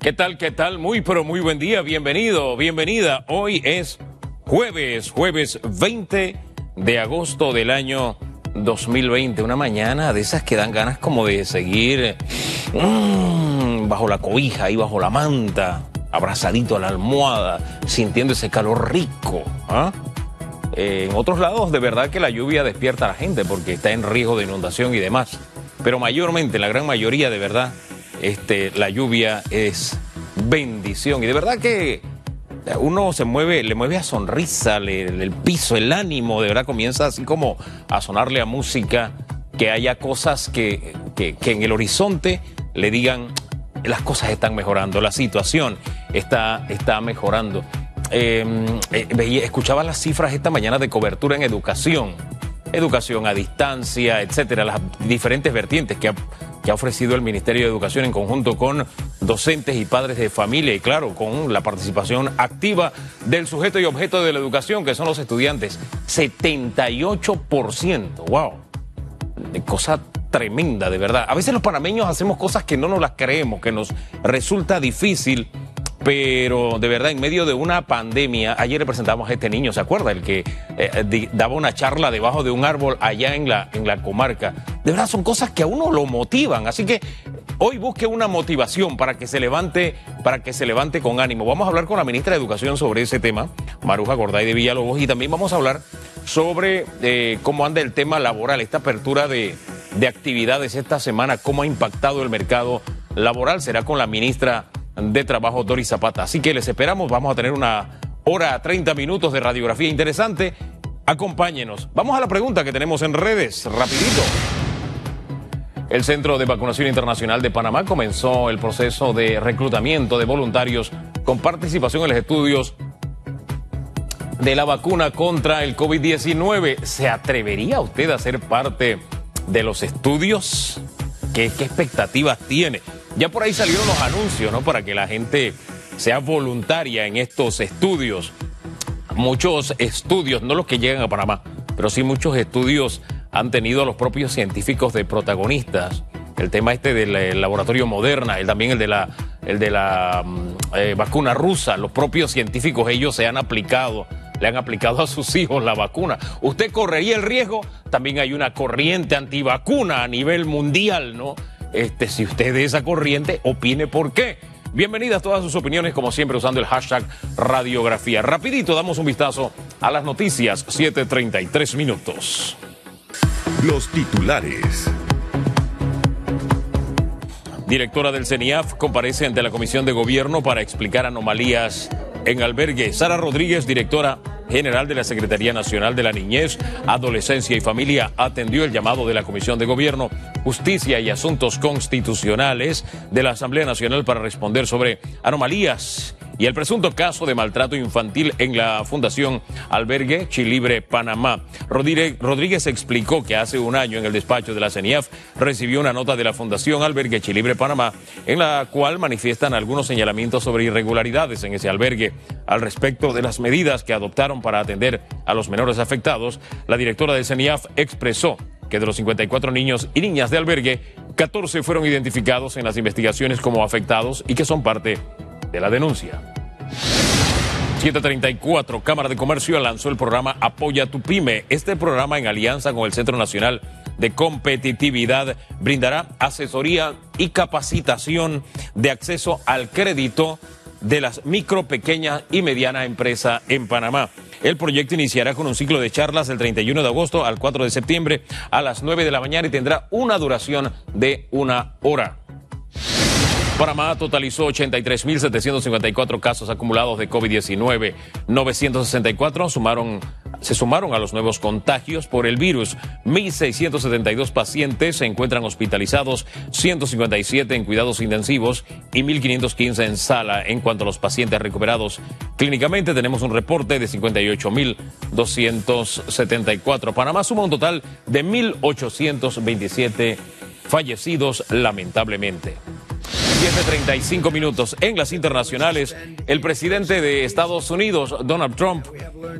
¿Qué tal? ¿Qué tal? Muy, pero muy buen día. Bienvenido, bienvenida. Hoy es jueves, jueves 20 de agosto del año 2020. Una mañana de esas que dan ganas como de seguir mm, bajo la cobija y bajo la manta, abrazadito a la almohada, sintiendo ese calor rico. ¿ah? en otros lados, de verdad que la lluvia despierta a la gente porque está en riesgo de inundación y demás. Pero mayormente, la gran mayoría, de verdad, este, la lluvia es bendición. Y de verdad que uno se mueve, le mueve a sonrisa, el piso, el ánimo, de verdad comienza así como a sonarle a música, que haya cosas que, que, en el horizonte le digan, las cosas están mejorando, la situación está, está mejorando. Em, eh, escuchaba las cifras esta mañana de cobertura en educación, educación a distancia, etcétera, las diferentes vertientes que ha que ha ofrecido el Ministerio de Educación en conjunto con docentes y padres de familia y claro, con la participación activa del sujeto y objeto de la educación, que son los estudiantes. 78%, wow. Cosa tremenda, de verdad. A veces los panameños hacemos cosas que no nos las creemos, que nos resulta difícil pero de verdad, en medio de una pandemia, ayer le presentamos a este niño, ¿se acuerda? El que eh, daba una charla debajo de un árbol allá en la, en la comarca. De verdad, son cosas que a uno lo motivan. Así que hoy busque una motivación para que se levante, para que se levante con ánimo. Vamos a hablar con la ministra de Educación sobre ese tema, Maruja Gorday de Villalobos, y también vamos a hablar sobre eh, cómo anda el tema laboral, esta apertura de, de actividades esta semana, cómo ha impactado el mercado laboral. Será con la ministra de Trabajo Doris Zapata. Así que les esperamos, vamos a tener una hora 30 minutos de radiografía interesante. Acompáñenos. Vamos a la pregunta que tenemos en redes, rapidito. El Centro de Vacunación Internacional de Panamá comenzó el proceso de reclutamiento de voluntarios con participación en los estudios de la vacuna contra el COVID-19. ¿Se atrevería usted a ser parte de los estudios? ¿Qué, qué expectativas tiene? Ya por ahí salieron los anuncios, ¿no? Para que la gente sea voluntaria en estos estudios. Muchos estudios, no los que llegan a Panamá, pero sí muchos estudios han tenido a los propios científicos de protagonistas. El tema este del eh, laboratorio Moderna, el, también el de la, el de la mm, eh, vacuna rusa, los propios científicos ellos se han aplicado le han aplicado a sus hijos la vacuna. ¿Usted correría el riesgo? También hay una corriente antivacuna a nivel mundial, ¿no? Este, si usted es de esa corriente, opine por qué. Bienvenidas todas sus opiniones, como siempre, usando el hashtag radiografía. Rapidito damos un vistazo a las noticias, 7.33 minutos. Los titulares. Directora del CENIAF comparece ante la Comisión de Gobierno para explicar anomalías en albergue. Sara Rodríguez, directora general de la Secretaría Nacional de la Niñez, Adolescencia y Familia, atendió el llamado de la Comisión de Gobierno, Justicia y Asuntos Constitucionales de la Asamblea Nacional para responder sobre anomalías y el presunto caso de maltrato infantil en la Fundación Albergue Chilibre Panamá. Rodríguez explicó que hace un año en el despacho de la CENIAF recibió una nota de la Fundación Albergue Chilibre Panamá en la cual manifiestan algunos señalamientos sobre irregularidades en ese albergue. Al respecto de las medidas que adoptaron para atender a los menores afectados, la directora de CENIAF expresó que de los 54 niños y niñas de albergue, 14 fueron identificados en las investigaciones como afectados y que son parte de la denuncia. 734, Cámara de Comercio lanzó el programa Apoya tu Pyme. Este programa, en alianza con el Centro Nacional de Competitividad, brindará asesoría y capacitación de acceso al crédito de las micro, pequeñas y medianas empresas en Panamá. El proyecto iniciará con un ciclo de charlas del 31 de agosto al 4 de septiembre a las 9 de la mañana y tendrá una duración de una hora. Panamá totalizó 83.754 casos acumulados de COVID-19. 964 sumaron, se sumaron a los nuevos contagios por el virus. 1.672 pacientes se encuentran hospitalizados, 157 en cuidados intensivos y 1.515 en sala. En cuanto a los pacientes recuperados clínicamente, tenemos un reporte de 58.274. Panamá suma un total de 1.827 fallecidos lamentablemente. 10 de 35 minutos. En las internacionales, el presidente de Estados Unidos, Donald Trump,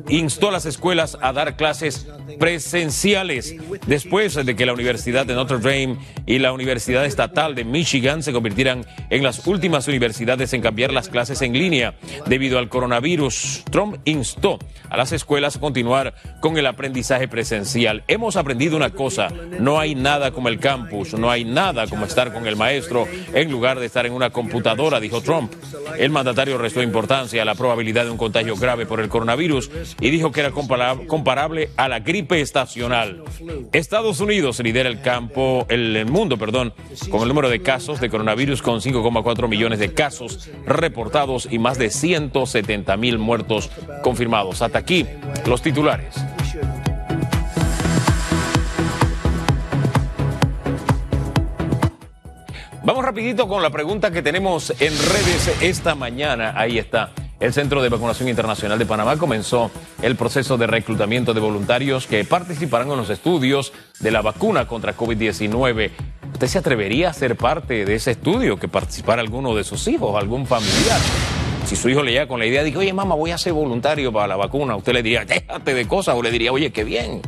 instó a las escuelas a dar clases presenciales después de que la Universidad de Notre Dame y la Universidad Estatal de Michigan se convirtieran en las últimas universidades en cambiar las clases en línea debido al coronavirus. Trump instó a las escuelas a continuar con el aprendizaje presencial. Hemos aprendido una cosa, no hay nada como el campus, no hay nada como estar con el maestro en lugar de estar en una computadora, dijo Trump. El mandatario restó importancia a la probabilidad de un contagio grave por el coronavirus y dijo que era comparable a la gripe estacional. Estados Unidos lidera el campo, el, mundo, perdón, con el número de casos de coronavirus con 5,4 millones de casos reportados y más de 170 mil muertos confirmados. Hasta aquí los titulares. Vamos rapidito con la pregunta que tenemos en redes esta mañana. Ahí está. El Centro de Vacunación Internacional de Panamá comenzó el proceso de reclutamiento de voluntarios que participarán en los estudios de la vacuna contra COVID-19. ¿Usted se atrevería a ser parte de ese estudio, que participara alguno de sus hijos, algún familiar? Si su hijo le llega con la idea de que, oye, mamá, voy a ser voluntario para la vacuna, usted le diría, déjate de cosas, o le diría, oye, qué bien.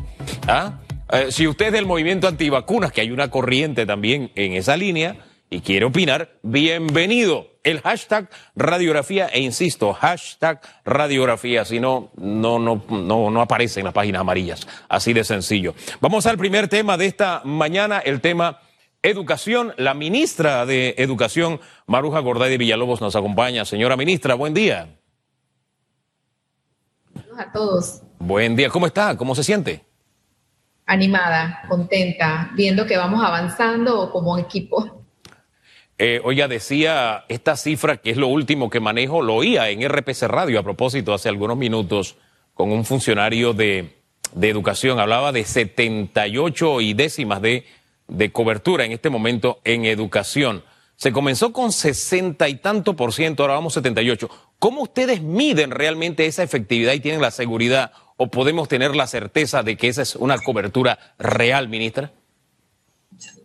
¿Ah? Eh, si usted es del movimiento antivacunas, que hay una corriente también en esa línea, y quiere opinar, bienvenido. El hashtag radiografía, e insisto, hashtag radiografía, si no, no, no, no, no aparece en las páginas amarillas. Así de sencillo. Vamos al primer tema de esta mañana, el tema educación. La ministra de Educación, Maruja Gorday de Villalobos, nos acompaña. Señora ministra, buen día. Saludos a todos. Buen día, ¿cómo está? ¿Cómo se siente? Animada, contenta, viendo que vamos avanzando como equipo. Eh, oiga, decía esta cifra, que es lo último que manejo, lo oía en RPC Radio a propósito hace algunos minutos con un funcionario de, educación. Hablaba de 78 y décimas de, de cobertura en este momento en educación. Se comenzó con 60 y tanto por ciento, ahora vamos 78. ¿Cómo ustedes miden realmente esa efectividad y tienen la seguridad o podemos tener la certeza de que esa es una cobertura real, ministra?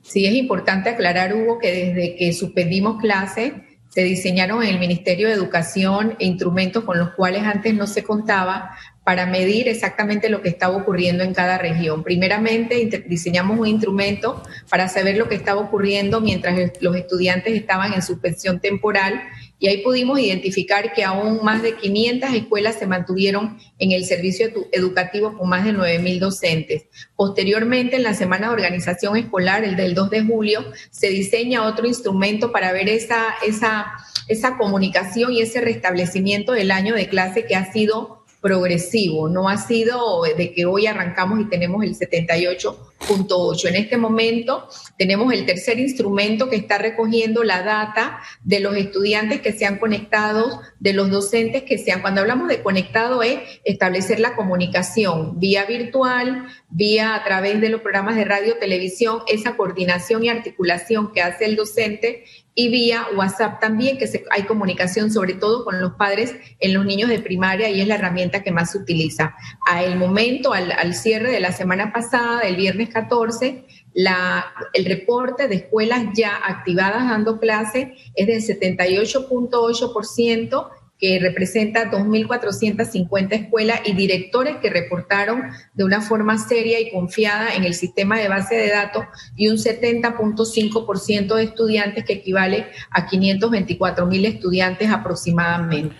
Sí, es importante aclarar, Hugo, que desde que suspendimos clases, se diseñaron en el Ministerio de Educación instrumentos con los cuales antes no se contaba para medir exactamente lo que estaba ocurriendo en cada región. Primeramente, diseñamos un instrumento para saber lo que estaba ocurriendo mientras los estudiantes estaban en suspensión temporal y ahí pudimos identificar que aún más de 500 escuelas se mantuvieron en el servicio educativo con más de 9.000 docentes. Posteriormente, en la semana de organización escolar, el del 2 de julio, se diseña otro instrumento para ver esa, esa, esa comunicación y ese restablecimiento del año de clase que ha sido progresivo, no ha sido de que hoy arrancamos y tenemos el 78.8. En este momento tenemos el tercer instrumento que está recogiendo la data de los estudiantes que se han conectado, de los docentes que se han, cuando hablamos de conectado es establecer la comunicación vía virtual, vía a través de los programas de radio, televisión, esa coordinación y articulación que hace el docente y vía WhatsApp también, que hay comunicación sobre todo con los padres en los niños de primaria y es la herramienta que más se utiliza. A el momento, al, al cierre de la semana pasada, del viernes 14, la, el reporte de escuelas ya activadas dando clase es del 78.8% que representa 2.450 escuelas y directores que reportaron de una forma seria y confiada en el sistema de base de datos y un 70.5% de estudiantes que equivale a 524.000 estudiantes aproximadamente.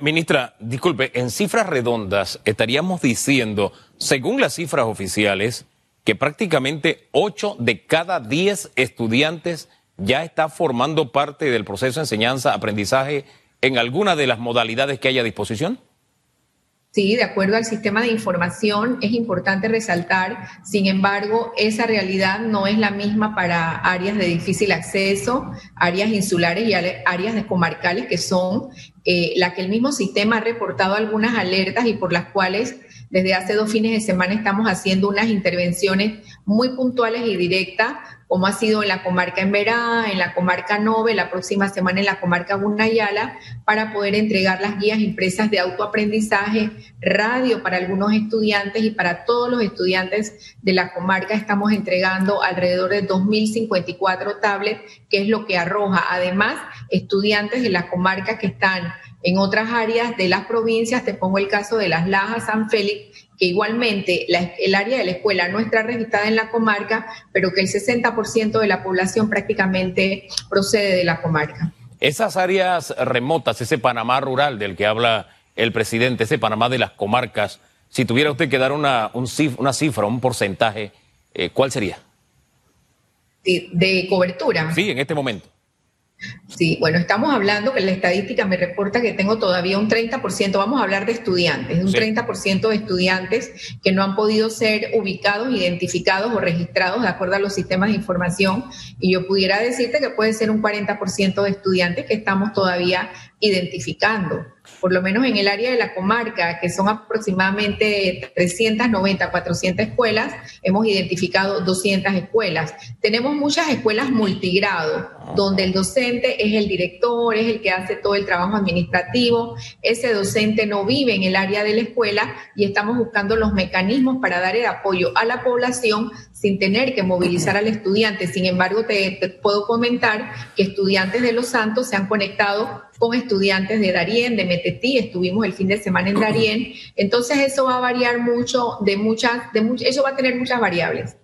ministra, disculpe, en cifras redondas estaríamos diciendo, según las cifras oficiales, que prácticamente 8 de cada 10 estudiantes ya está formando parte del proceso de enseñanza-aprendizaje en alguna de las modalidades que haya a disposición? Sí, de acuerdo al sistema de información, es importante resaltar, sin embargo, esa realidad no es la misma para áreas de difícil acceso, áreas insulares y áreas de comarcales, que son eh, las que el mismo sistema ha reportado algunas alertas y por las cuales desde hace dos fines de semana estamos haciendo unas intervenciones muy puntuales y directas como ha sido en la comarca Emberá, en la comarca Nove, la próxima semana en la comarca Gunayala, para poder entregar las guías impresas de autoaprendizaje, radio para algunos estudiantes y para todos los estudiantes de la comarca estamos entregando alrededor de 2.054 tablets, que es lo que arroja. Además, estudiantes de la comarca que están en otras áreas de las provincias, te pongo el caso de Las Lajas, San Félix, que igualmente el área de la escuela no está registrada en la comarca, pero que el 60% de la población prácticamente procede de la comarca. Esas áreas remotas, ese Panamá rural del que habla el presidente, ese Panamá de las comarcas, si tuviera usted que dar una, una cifra, un porcentaje, eh, ¿cuál sería? de cobertura. Sí, en este momento. Sí, bueno, estamos hablando que la estadística me reporta que tengo todavía un 30%, vamos a hablar de estudiantes, un 30% de estudiantes que no han podido ser ubicados, identificados o registrados de acuerdo a los sistemas de información. Y yo pudiera decirte que puede ser un 40% de estudiantes que estamos todavía identificando por lo menos en el área de la comarca, que son aproximadamente 390, 400 escuelas, hemos identificado 200 escuelas. Tenemos muchas escuelas multigrado, donde el docente es el director, es el que hace todo el trabajo administrativo. Ese docente no vive en el área de la escuela y estamos buscando los mecanismos para dar el apoyo a la población sin tener que movilizar al estudiante. Sin embargo, te, puedo comentar que estudiantes de Los Santos se han conectado con estudiantes de Darien, de Metetí, estuvimos el fin de semana en Darien. Entonces eso va a variar mucho, de muchas, de eso va a tener muchas variables.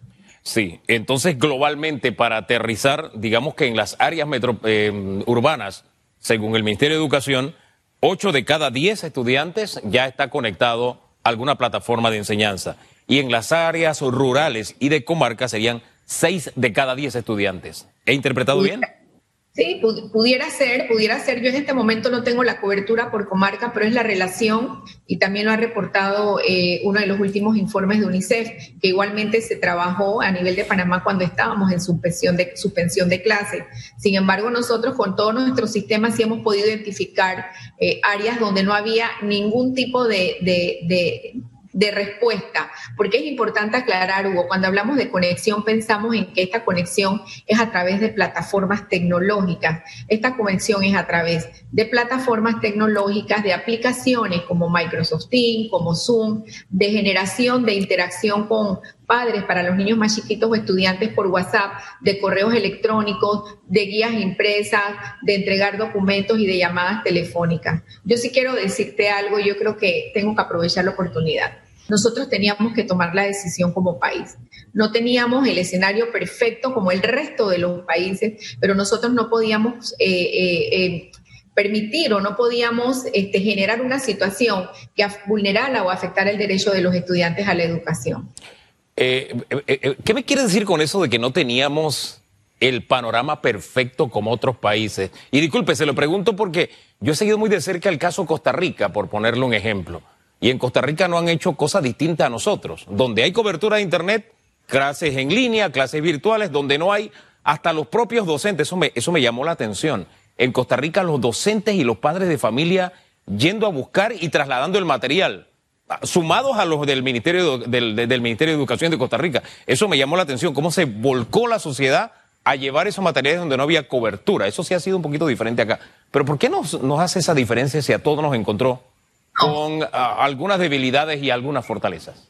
Sí, entonces globalmente para aterrizar, digamos que en las áreas eh, urbanas, según el Ministerio de Educación, 8 de cada 10 estudiantes ya está conectado a alguna plataforma de enseñanza y en las áreas rurales y de comarca serían seis de cada diez estudiantes. ¿He interpretado bien? Sí, pudiera ser, pudiera ser. Yo en este momento no tengo la cobertura por comarca, pero es la relación y también lo ha reportado eh, uno de los últimos informes de UNICEF, que igualmente se trabajó a nivel de Panamá cuando estábamos en suspensión de, suspensión de clases. Sin embargo, nosotros con todos nuestros sistemas sí hemos podido identificar eh, áreas donde no había ningún tipo de respuesta, porque es importante aclarar, Hugo, cuando hablamos de conexión pensamos en que esta conexión es a través de plataformas tecnológicas, esta conexión es a través de plataformas tecnológicas, de aplicaciones como Microsoft Teams, como Zoom, de generación de interacción con padres para los niños más chiquitos o estudiantes por WhatsApp, de correos electrónicos, de guías impresas, de entregar documentos y de llamadas telefónicas. Yo sí quiero decirte algo, yo creo que tengo que aprovechar la oportunidad nosotros teníamos que tomar la decisión como país. No teníamos el escenario perfecto como el resto de los países, pero nosotros no podíamos eh, eh, eh, permitir o no podíamos este, generar una situación que vulnerara o afectara el derecho de los estudiantes a la educación. ¿Qué me quiere decir con eso de que no teníamos el panorama perfecto como otros países? Y disculpe, se lo pregunto porque yo he seguido muy de cerca el caso Costa Rica, por ponerle un ejemplo. Y en Costa Rica no han hecho cosas distintas a nosotros. Donde hay cobertura de Internet, clases en línea, clases virtuales, donde no hay hasta los propios docentes. Eso me, eso me llamó la atención. En Costa Rica los docentes y los padres de familia yendo a buscar y trasladando el material, sumados a los del Ministerio del, del Ministerio de Educación de Costa Rica. Eso me llamó la atención, cómo se volcó la sociedad a llevar esos materiales donde no había cobertura. Eso sí ha sido un poquito diferente acá. Pero ¿por qué nos hace esa diferencia si a todos nos encontró con ah, algunas debilidades y algunas fortalezas.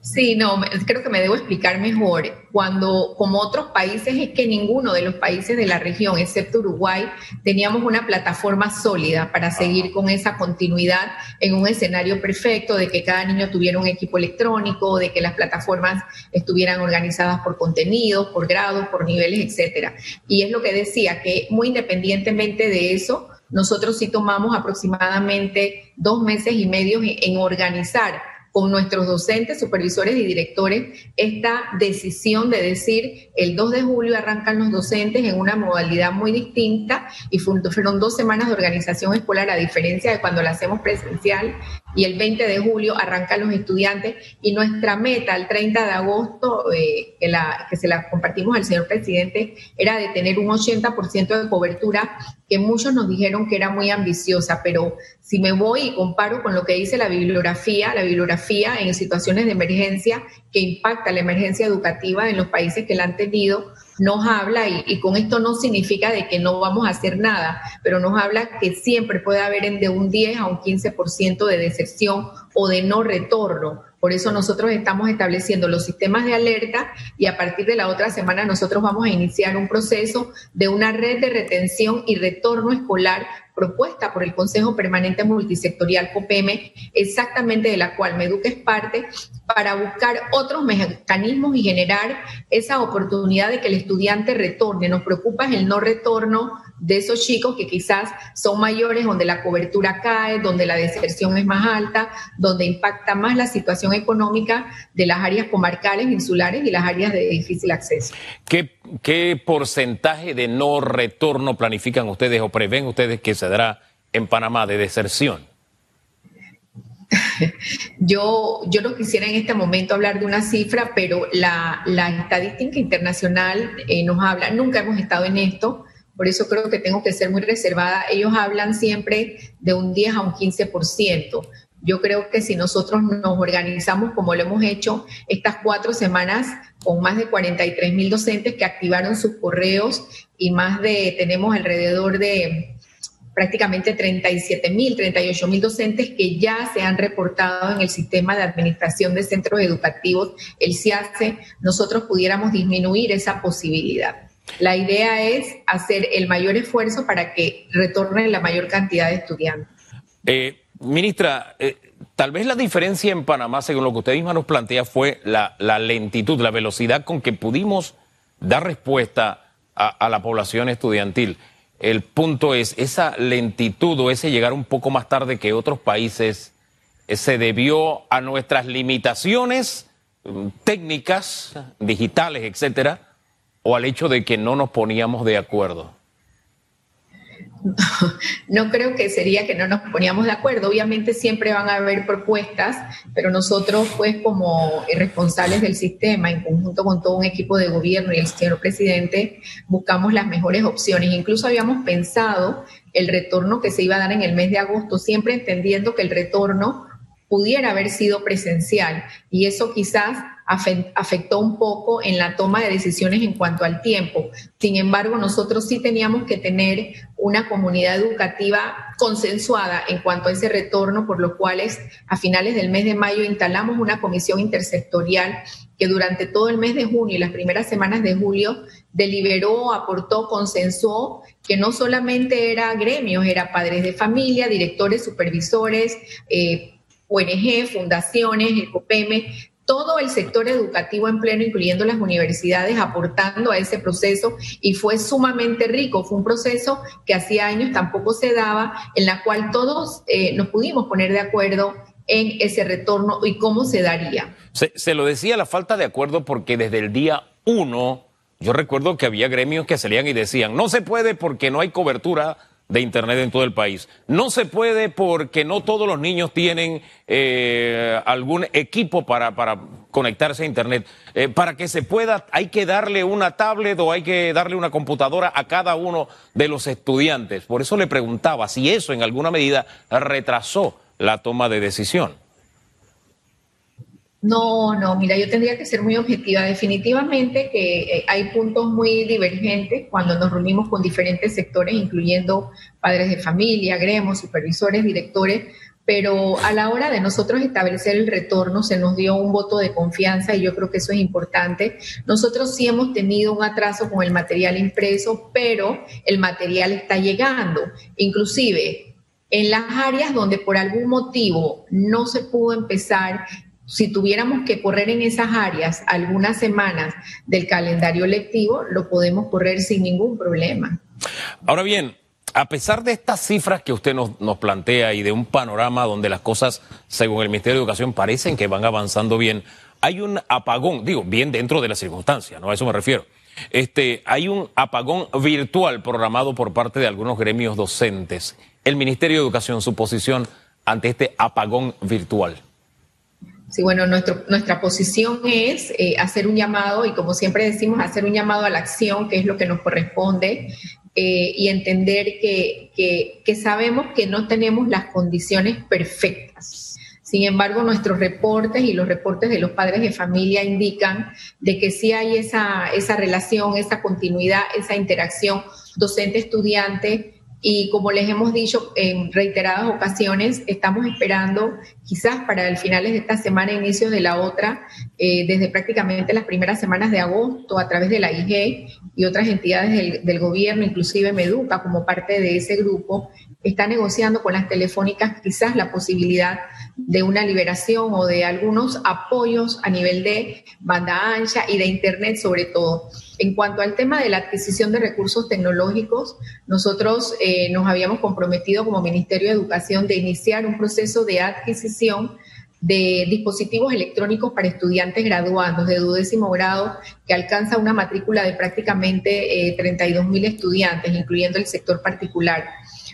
Sí, no, creo que me debo explicar mejor. Cuando, como otros países, es que ninguno de los países de la región, excepto Uruguay, teníamos una plataforma sólida para seguir con esa continuidad en un escenario perfecto de que cada niño tuviera un equipo electrónico, de que las plataformas estuvieran organizadas por contenidos, por grados, por niveles, etcétera. Y es lo que decía, que muy independientemente de eso, nosotros sí tomamos aproximadamente dos meses y medio en organizar con nuestros docentes, supervisores y directores esta decisión de decir el 2 de julio arrancan los docentes en una modalidad muy distinta y fueron dos semanas de organización escolar a diferencia de cuando la hacemos presencial y el 20 de julio arrancan los estudiantes y nuestra meta el 30 de agosto, eh, que, que se la compartimos al señor presidente, era de tener un 80% de cobertura que muchos nos dijeron que era muy ambiciosa, pero si me voy y comparo con lo que dice la bibliografía, la bibliografía en situaciones de emergencia que impacta la emergencia educativa en los países que la han tenido, nos habla, y, con esto no significa de que no vamos a hacer nada, pero nos habla que siempre puede haber de un 10 a un 15% de deserción o de no retorno. Por eso nosotros estamos estableciendo los sistemas de alerta y a partir de la otra semana nosotros vamos a iniciar un proceso de una red de retención y retorno escolar propuesta por el Consejo Permanente Multisectorial COPEME, exactamente de la cual Meduca es parte, para buscar otros mecanismos y generar esa oportunidad de que el estudiante retorne. Nos preocupa el no retorno de esos chicos que quizás son mayores, donde la cobertura cae, donde la deserción es más alta, donde impacta más la situación económica de las áreas comarcales, insulares y las áreas de difícil acceso. ¿Qué, porcentaje de no retorno planifican ustedes o prevén ustedes que se dará en Panamá de deserción? Yo, yo no quisiera en este momento hablar de una cifra, pero la, estadística internacional eh, nos habla, nunca hemos estado en esto, por eso creo que tengo que ser muy reservada. Ellos hablan siempre de un 10 a un 15%. Yo creo que si nosotros nos organizamos como lo hemos hecho estas cuatro semanas con más de 43 mil docentes que activaron sus correos y más de, tenemos alrededor de prácticamente 37 mil, 38 mil docentes que ya se han reportado en el sistema de administración de centros educativos, el CIACE, nosotros pudiéramos disminuir esa posibilidad. La idea es hacer el mayor esfuerzo para que retorne la mayor cantidad de estudiantes. Eh, ministra, eh, tal vez la diferencia en Panamá, según lo que usted misma nos plantea, fue la, lentitud, la velocidad con que pudimos dar respuesta a la población estudiantil. El punto es, esa lentitud o ese llegar un poco más tarde que otros países eh, se debió a nuestras limitaciones mm, técnicas, digitales, etcétera, o al hecho de que no nos poníamos de acuerdo. No creo que sería que no nos poníamos de acuerdo. Obviamente siempre van a haber propuestas, pero nosotros, pues, como responsables del sistema, en conjunto con todo un equipo de gobierno y el señor presidente, buscamos las mejores opciones. Incluso habíamos pensado el retorno que se iba a dar en el mes de agosto, siempre entendiendo que el retorno pudiera haber sido presencial y eso quizás afectó un poco en la toma de decisiones en cuanto al tiempo. Sin embargo, nosotros sí teníamos que tener una comunidad educativa consensuada en cuanto a ese retorno, por lo cual a finales del mes de mayo instalamos una comisión intersectorial que durante todo el mes de junio y las primeras semanas de julio deliberó, aportó, consensuó que no solamente era gremios, era padres de familia, directores, supervisores, eh, ONG, fundaciones, el COPEME, todo el sector educativo en pleno, incluyendo las universidades, aportando a ese proceso y fue sumamente rico. Fue un proceso que hacía años tampoco se daba, en la cual todos eh, nos pudimos poner de acuerdo en ese retorno y cómo se daría. Se, se lo decía la falta de acuerdo porque desde el día uno, yo recuerdo que había gremios que salían y decían, no se puede porque no hay cobertura de Internet en todo el país. No se puede porque no todos los niños tienen eh, algún equipo para, para, conectarse a Internet. Eh, para que se pueda, hay que darle una tablet o hay que darle una computadora a cada uno de los estudiantes. Por eso le preguntaba si eso en alguna medida retrasó la toma de decisión. No, no, mira, yo tendría que ser muy objetiva. Definitivamente que eh, hay puntos muy divergentes cuando nos reunimos con diferentes sectores, incluyendo padres de familia, gremios, supervisores, directores, pero a la hora de nosotros establecer el retorno se nos dio un voto de confianza y yo creo que eso es importante. Nosotros sí hemos tenido un atraso con el material impreso, pero el material está llegando. Inclusive en las áreas donde por algún motivo no se pudo empezar si tuviéramos que correr en esas áreas algunas semanas del calendario lectivo, lo podemos correr sin ningún problema. Ahora bien, a pesar de estas cifras que usted nos, plantea y de un panorama donde las cosas, según el Ministerio de Educación, parecen que van avanzando bien, hay un apagón, digo, bien dentro de las circunstancias, ¿no? A eso me refiero. Este, hay un apagón virtual programado por parte de algunos gremios docentes. El Ministerio de Educación, su posición ante este apagón virtual. Sí, bueno, nuestra posición es eh, hacer un llamado y como siempre decimos, hacer un llamado a la acción, que es lo que nos corresponde, eh, y entender que, que, que sabemos que no tenemos las condiciones perfectas. Sin embargo, nuestros reportes y los reportes de los padres de familia indican de que sí hay esa, esa relación, esa continuidad, esa interacción docente-estudiante y como les hemos dicho en reiteradas ocasiones, estamos esperando quizás para el finales de esta semana, inicios de la otra, eh, desde prácticamente las primeras semanas de agosto, a través de la IG y otras entidades del, del gobierno, inclusive Meduca como parte de ese grupo, está negociando con las telefónicas quizás la posibilidad de una liberación o de algunos apoyos a nivel de banda ancha y de Internet sobre todo. En cuanto al tema de la adquisición de recursos tecnológicos, nosotros eh, nos habíamos comprometido como Ministerio de Educación de iniciar un proceso de adquisición de dispositivos electrónicos para estudiantes graduados de duodécimo grado que alcanza una matrícula de prácticamente eh, 32 mil estudiantes, incluyendo el sector particular.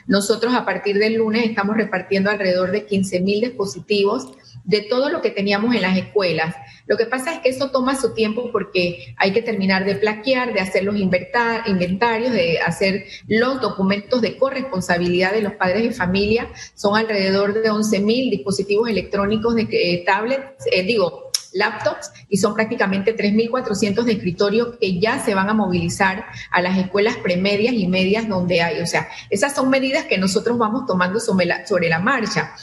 Nosotros a partir del lunes estamos repartiendo alrededor de 15 mil dispositivos de todo lo que teníamos en las escuelas. Lo que pasa es que eso toma su tiempo porque hay que terminar de plaquear, de hacer los inventarios, de hacer los documentos de corresponsabilidad de los padres de familia. Son alrededor de 11 mil dispositivos electrónicos de eh, tablets, eh, digo, laptops y son prácticamente 3.400 de escritorio que ya se van a movilizar a las escuelas premedias y medias donde hay. O sea, esas son medidas que nosotros vamos tomando sobre la marcha.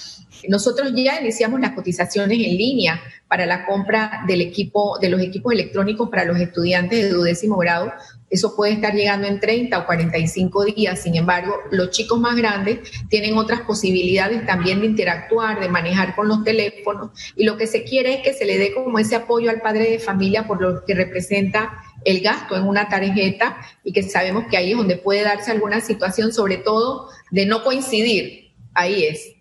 Nosotros ya iniciamos las cotizaciones en línea para la compra del equipo, de los equipos electrónicos para los estudiantes de duodécimo grado. Eso puede estar llegando en 30 o 45 días. Sin embargo, los chicos más grandes tienen otras posibilidades también de interactuar, de manejar con los teléfonos. Y lo que se quiere es que se le dé como ese apoyo al padre de familia por lo que representa el gasto en una tarjeta y que sabemos que ahí es donde puede darse alguna situación, sobre todo de no coincidir. Ahí es.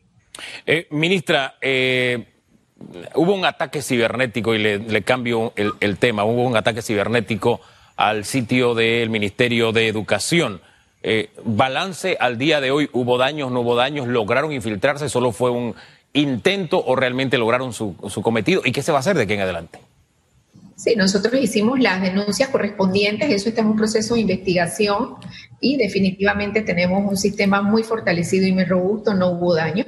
Eh, ministra, eh, hubo un ataque cibernético y le, cambio el, tema, hubo un ataque cibernético al sitio del Ministerio de Educación. Eh, balance al día de hoy, ¿hubo daños, no hubo daños? ¿Lograron infiltrarse? ¿Solo fue un intento o realmente lograron su, su cometido? ¿Y qué se va a hacer de aquí en adelante? Sí, nosotros hicimos las denuncias correspondientes, eso está en un proceso de investigación y definitivamente tenemos un sistema muy fortalecido y muy robusto, no hubo daño.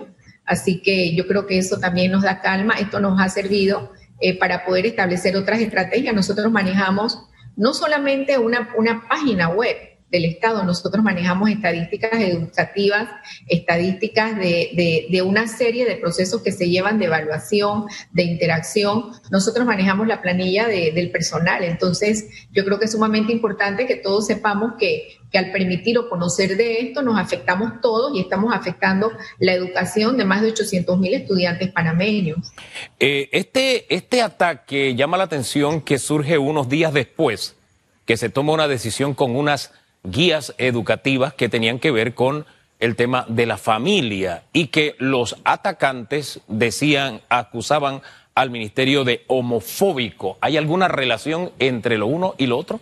Así que yo creo que eso también nos da calma. Esto nos ha servido eh, para poder establecer otras estrategias. Nosotros manejamos no solamente una, una página web, del Estado. Nosotros manejamos estadísticas educativas, estadísticas de, de, una serie de procesos que se llevan de evaluación, de interacción. Nosotros manejamos la planilla del personal. Entonces, yo creo que es sumamente importante que todos sepamos que, que al permitir o conocer de esto nos afectamos todos y estamos afectando la educación de más de 800 mil estudiantes panameños. Eh, este, este ataque llama la atención que surge unos días después que se toma una decisión con unas guías educativas que tenían que ver con el tema de la familia y que los atacantes decían, acusaban al ministerio de homofóbico. ¿Hay alguna relación entre lo uno y lo otro?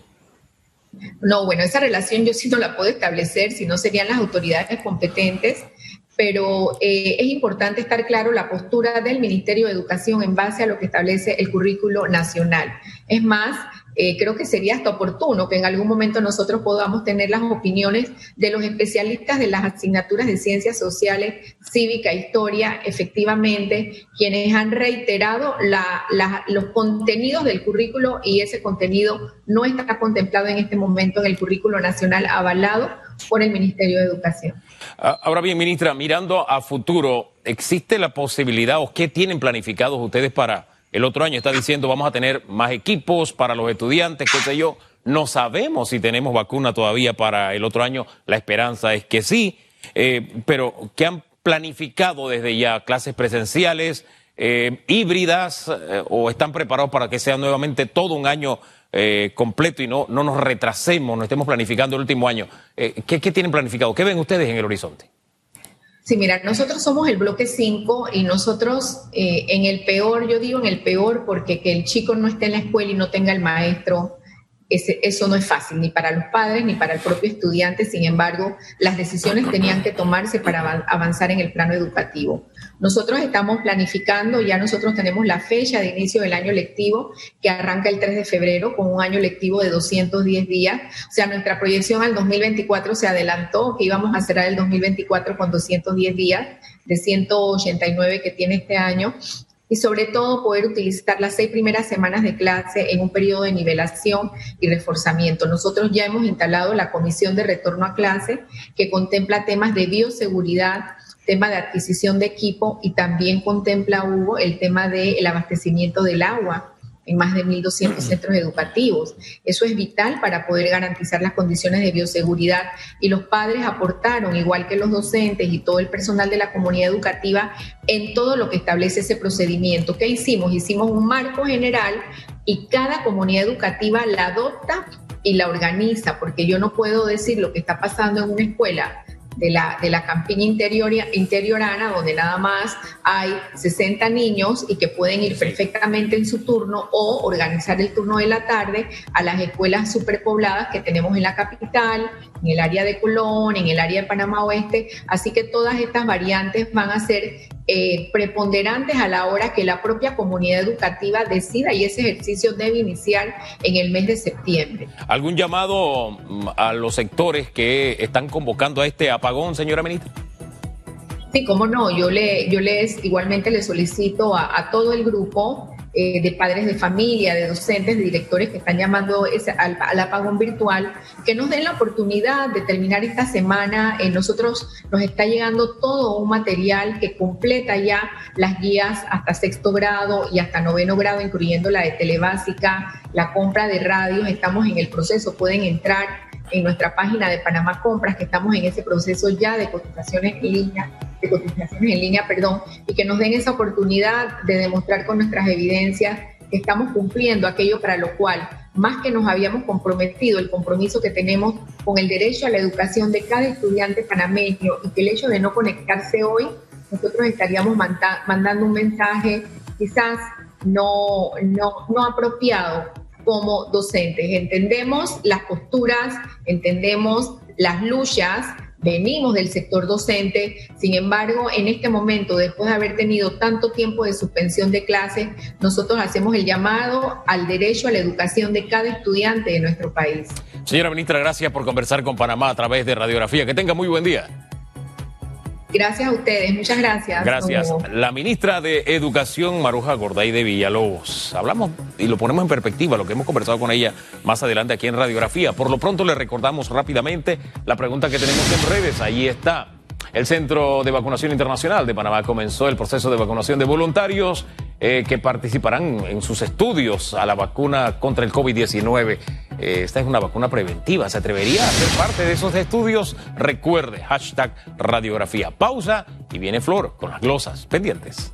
No, bueno, esa relación yo sí no la puedo establecer, si no serían las autoridades competentes, pero eh, es importante estar claro la postura del Ministerio de Educación en base a lo que establece el currículo nacional. Es más, eh, creo que sería hasta oportuno que en algún momento nosotros podamos tener las opiniones de los especialistas de las asignaturas de ciencias sociales, cívica, historia, efectivamente, quienes han reiterado los contenidos del currículo y ese contenido no está contemplado en este momento en el currículo nacional avalado por el Ministerio de Educación. Ah, ahora bien, ministra, mirando a futuro, ¿existe la posibilidad o qué tienen planificados ustedes para el otro año está diciendo vamos a tener más equipos para los estudiantes, qué sé yo. No sabemos si tenemos vacuna todavía para el otro año. La esperanza es que sí. Eh, pero ¿qué han planificado desde ya? ¿Clases presenciales, eh, híbridas eh, o están preparados para que sea nuevamente todo un año completo y no, no nos retrasemos, no estemos planificando el último año? ¿qué, ¿Qué tienen planificado? ¿Qué ven ustedes en el horizonte? Sí, mira, nosotros somos el bloque 5 y nosotros eh, en el peor, yo digo en el peor porque que el chico no esté en la escuela y no tenga el maestro, eso no es fácil, ni para los padres ni para el propio estudiante. Sin embargo, las decisiones tenían que tomarse para avanzar en el plano educativo. Nosotros estamos planificando, ya nosotros tenemos la fecha de inicio del año lectivo que arranca el 3 de febrero con un año lectivo de 210 días. O sea, nuestra proyección al 2024 se adelantó, que íbamos a cerrar el 2024 con 210 días de 189 que tiene este año y sobre todo poder utilizar las seis primeras semanas de clase en un periodo de nivelación y reforzamiento. Nosotros ya hemos instalado la comisión de retorno a clase que contempla temas de bioseguridad, tema de adquisición de equipo y también contempla, Hugo, el tema del abastecimiento del agua en más de 1.200 centros educativos. Eso es vital para poder garantizar las condiciones de bioseguridad y los padres aportaron, igual que los docentes y todo el personal de la comunidad educativa, en todo lo que establece ese procedimiento. ¿Qué hicimos? Hicimos un marco general y cada comunidad educativa la adopta y la organiza, porque yo no puedo decir lo que está pasando en una escuela de la, de la campiña interior, interiorana, donde nada más hay 60 niños y que pueden ir perfectamente en su turno o organizar el turno de la tarde a las escuelas superpobladas que tenemos en la capital, en el área de Colón, en el área de Panamá Oeste. Así que todas estas variantes van a ser eh, preponderantes a la hora que la propia comunidad educativa decida y ese ejercicio debe iniciar en el mes de septiembre. ¿Algún llamado mm, a los sectores que están convocando a este apagón, señora ministra? Sí, cómo no, yo, le, yo les igualmente le solicito a, a todo el grupo eh, de padres de familia, de docentes, de directores que están llamando al, apagón virtual, que nos den la oportunidad de terminar esta semana. Eh, nosotros nos está llegando todo un material que completa ya las guías hasta sexto grado y hasta noveno grado, incluyendo la de telebásica, la compra de radios. Estamos en el proceso, pueden entrar en nuestra página de Panamá Compras, que estamos en ese proceso ya de cotizaciones en línea de cotizaciones en línea, perdón, y que nos den esa oportunidad de demostrar con nuestras evidencias que estamos cumpliendo aquello para lo cual más que nos habíamos comprometido, el compromiso que tenemos con el derecho a la educación de cada estudiante panameño y que el hecho de no conectarse hoy, nosotros estaríamos mandando un mensaje quizás no, no, no apropiado como docentes. Entendemos las posturas, entendemos las luchas, venimos del sector docente, sin embargo, en este momento, después de haber tenido tanto tiempo de suspensión de clases, nosotros hacemos el llamado al derecho a la educación de cada estudiante de nuestro país. Señora ministra, gracias por conversar con Panamá a través de radiografía. Que tenga muy buen día. Gracias a ustedes, muchas gracias. Gracias. La ministra de Educación, Maruja Gorday de Villalobos. Hablamos y lo ponemos en perspectiva, lo que hemos conversado con ella más adelante aquí en Radiografía. Por lo pronto le recordamos rápidamente la pregunta que tenemos en redes. Ahí está. El Centro de Vacunación Internacional de Panamá comenzó el proceso de vacunación de voluntarios eh, que participarán en sus estudios a la vacuna contra el COVID-19. Eh, esta es una vacuna preventiva. ¿Se atrevería a ser parte de esos estudios? Recuerde, hashtag radiografía. Pausa y viene Flor con las glosas pendientes.